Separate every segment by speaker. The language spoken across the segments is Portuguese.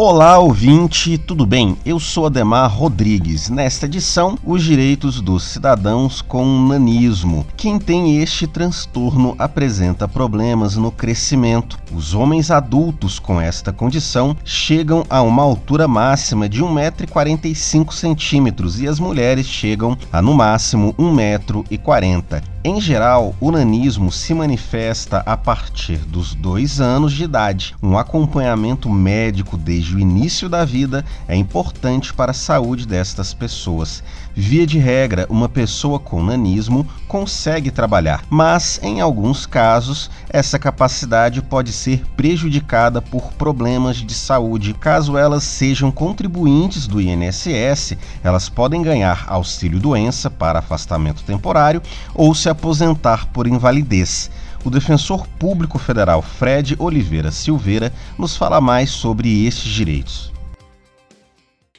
Speaker 1: Olá, ouvinte, tudo bem? Eu sou Ademar Rodrigues. Nesta edição, os direitos dos cidadãos com nanismo. Quem tem este transtorno apresenta problemas no crescimento. Os homens adultos com esta condição chegam a uma altura máxima de 1,45m e as mulheres chegam a no máximo 1,40m. Em geral, o nanismo se manifesta a partir dos dois anos de idade. Um acompanhamento médico desde o início da vida é importante para a saúde destas pessoas. Via de regra, uma pessoa com nanismo consegue trabalhar, mas em alguns casos essa capacidade pode ser prejudicada por problemas de saúde. Caso elas sejam contribuintes do INSS, elas podem ganhar auxílio doença para afastamento temporário ou se aposentar por invalidez. O defensor público federal Fred Oliveira Silveira nos fala mais sobre estes direitos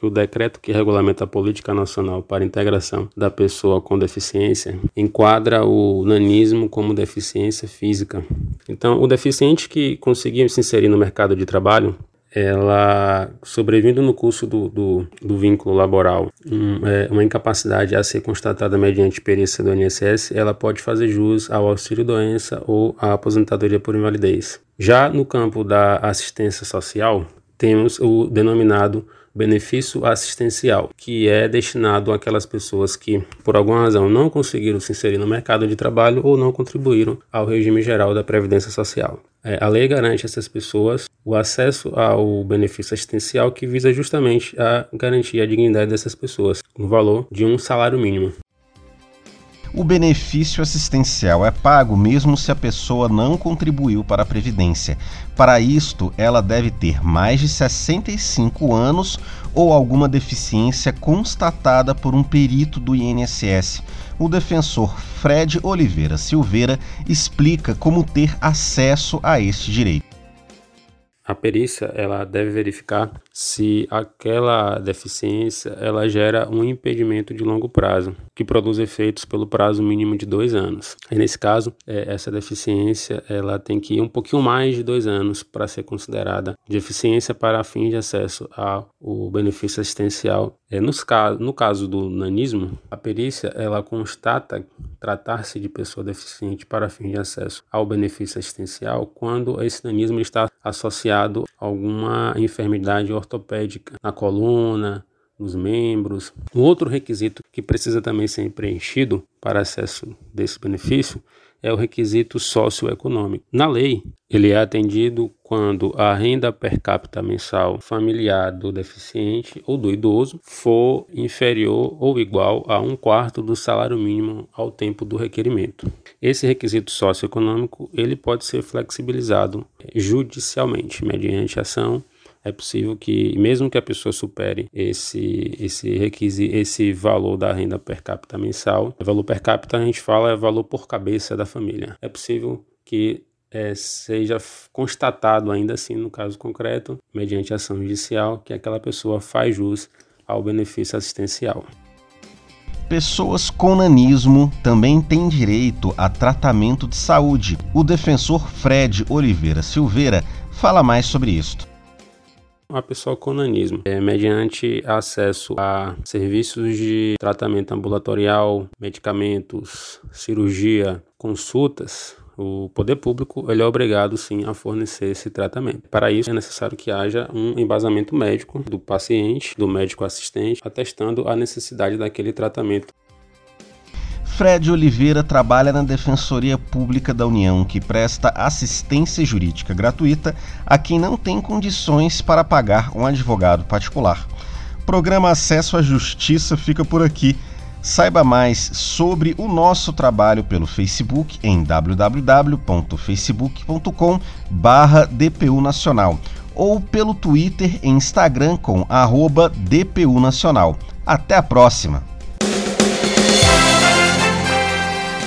Speaker 2: o decreto que regulamenta a política nacional para a integração da pessoa com deficiência enquadra o nanismo como deficiência física. Então, o deficiente que conseguiu se inserir no mercado de trabalho ela sobrevindo no curso do, do, do vínculo laboral um, é, uma incapacidade a ser constatada mediante perícia do INSS, ela pode fazer jus ao auxílio doença ou à aposentadoria por invalidez. Já no campo da assistência social, temos o denominado benefício assistencial, que é destinado àquelas pessoas que, por alguma razão, não conseguiram se inserir no mercado de trabalho ou não contribuíram ao regime geral da Previdência Social. É, a lei garante a essas pessoas o acesso ao benefício assistencial que visa justamente a garantir a dignidade dessas pessoas, no valor de um salário mínimo.
Speaker 1: O benefício assistencial é pago mesmo se a pessoa não contribuiu para a Previdência. Para isto, ela deve ter mais de 65 anos ou alguma deficiência constatada por um perito do INSS. O defensor Fred Oliveira Silveira explica como ter acesso a este direito.
Speaker 2: A perícia ela deve verificar se aquela deficiência ela gera um impedimento de longo prazo, que produz efeitos pelo prazo mínimo de dois anos. E nesse caso, é, essa deficiência ela tem que ir um pouquinho mais de dois anos para ser considerada deficiência para fins de acesso ao benefício assistencial. É, nos no caso do nanismo, a perícia ela constata tratar-se de pessoa deficiente para fins de acesso ao benefício assistencial quando esse nanismo está associado a alguma enfermidade ortopédica na coluna, nos membros. Um outro requisito que precisa também ser preenchido para acesso desse benefício é o requisito socioeconômico. Na lei, ele é atendido quando a renda per capita mensal familiar do deficiente ou do idoso for inferior ou igual a um quarto do salário mínimo ao tempo do requerimento. Esse requisito socioeconômico ele pode ser flexibilizado judicialmente mediante ação é possível que, mesmo que a pessoa supere esse, esse requisito, esse valor da renda per capita mensal, o valor per capita a gente fala é valor por cabeça da família. É possível que é, seja constatado ainda assim, no caso concreto, mediante ação judicial, que aquela pessoa faz jus ao benefício assistencial.
Speaker 1: Pessoas com nanismo também têm direito a tratamento de saúde. O defensor Fred Oliveira Silveira fala mais sobre isto
Speaker 2: a pessoa com nanismo, é, mediante acesso a serviços de tratamento ambulatorial, medicamentos, cirurgia, consultas, o poder público ele é obrigado sim a fornecer esse tratamento. Para isso é necessário que haja um embasamento médico do paciente, do médico assistente, atestando a necessidade daquele tratamento.
Speaker 1: Fred Oliveira trabalha na Defensoria Pública da União, que presta assistência jurídica gratuita a quem não tem condições para pagar um advogado particular. O programa Acesso à Justiça fica por aqui. Saiba mais sobre o nosso trabalho pelo Facebook em www.facebook.com/dpu nacional ou pelo Twitter e Instagram com @dpu nacional. Até a próxima.